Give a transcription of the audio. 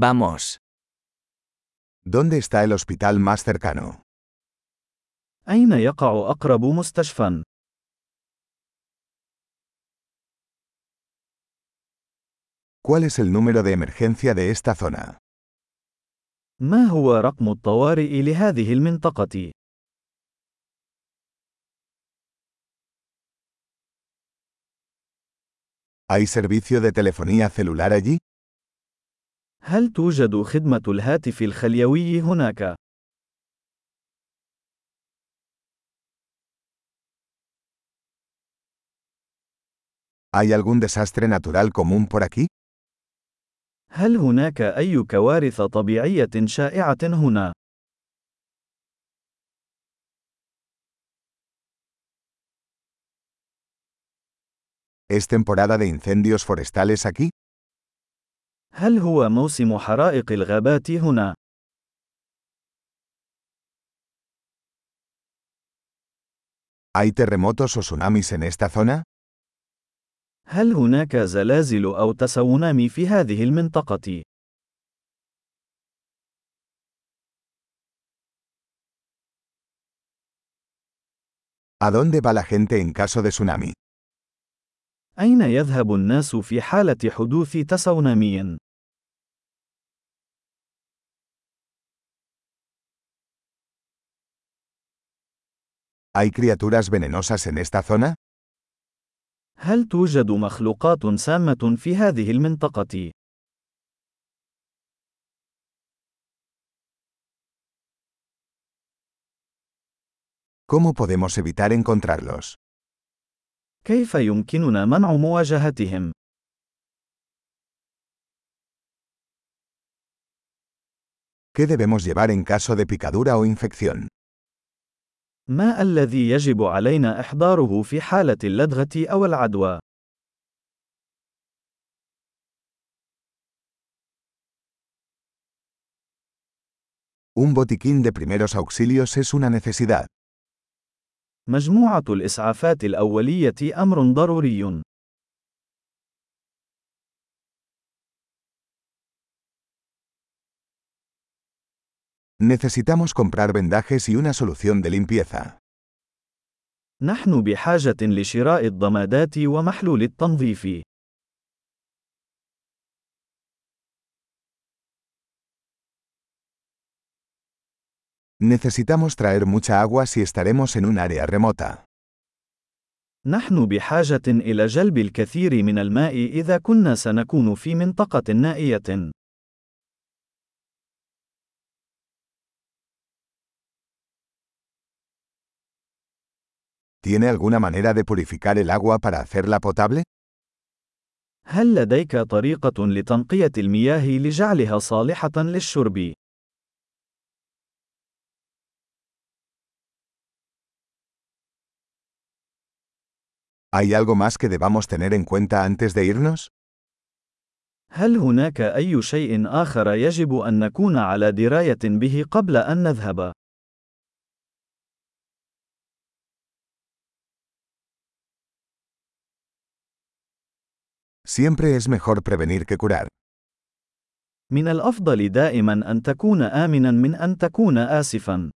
Vamos. ¿Dónde está el hospital más cercano? أين يقع أقرب مستشفى؟ ¿Cuál es el número de emergencia de esta zona? ما هو رقم الطوارئ لهذه المنطقة؟ ¿Hay servicio de telefonía celular allí? هل توجد خدمة الهاتف الخليوي هناك؟ ¿Hay algún desastre natural común por aquí? هل هناك أي كوارث طبيعية شائعة هنا؟ ¿Es temporada de incendios forestales aquí? هل هو موسم حرائق الغابات هنا؟ ¿Hay terremotos o tsunamis en esta zona? هل هناك زلازل أو تسونامي في هذه المنطقة؟ ¿A dónde va la gente en caso de tsunami? أين يذهب الناس في حالة حدوث تسونامي؟ ¿Hay criaturas venenosas en esta zona? هل توجد مخلوقات سامة في هذه المنطقة؟ ¿Cómo podemos evitar encontrarlos? كيف يمكننا منع مواجهتهم؟ ¿Qué debemos llevar en caso de picadura o infección? ما الذي يجب علينا إحضاره في حالة اللدغة أو العدوى؟ Un botiquín de primeros auxilios es una necesidad. مجموعة الإسعافات الأولية أمر ضروري. Necesitamos comprar vendajes y una solución de limpieza. نحن بحاجة لشراء الضمادات ومحلول التنظيف. Necesitamos traer mucha agua si estaremos en un área remota. نحن بحاجة إلى جلب الكثير من الماء إذا كنا سنكون في منطقة نائية. ¿Tiene alguna manera de purificar el agua para hacerla potable? هل لديك طريقة لتنقية المياه لجعلها صالحة للشرب؟ ¿Hay algo más que debamos tener en cuenta antes de irnos? هل هناك أي شيء آخر يجب أن نكون على دراية به قبل أن نذهب؟ Siempre es mejor prevenir que curar. من الأفضل دائما أن تكون آمنا من أن تكون آسفا.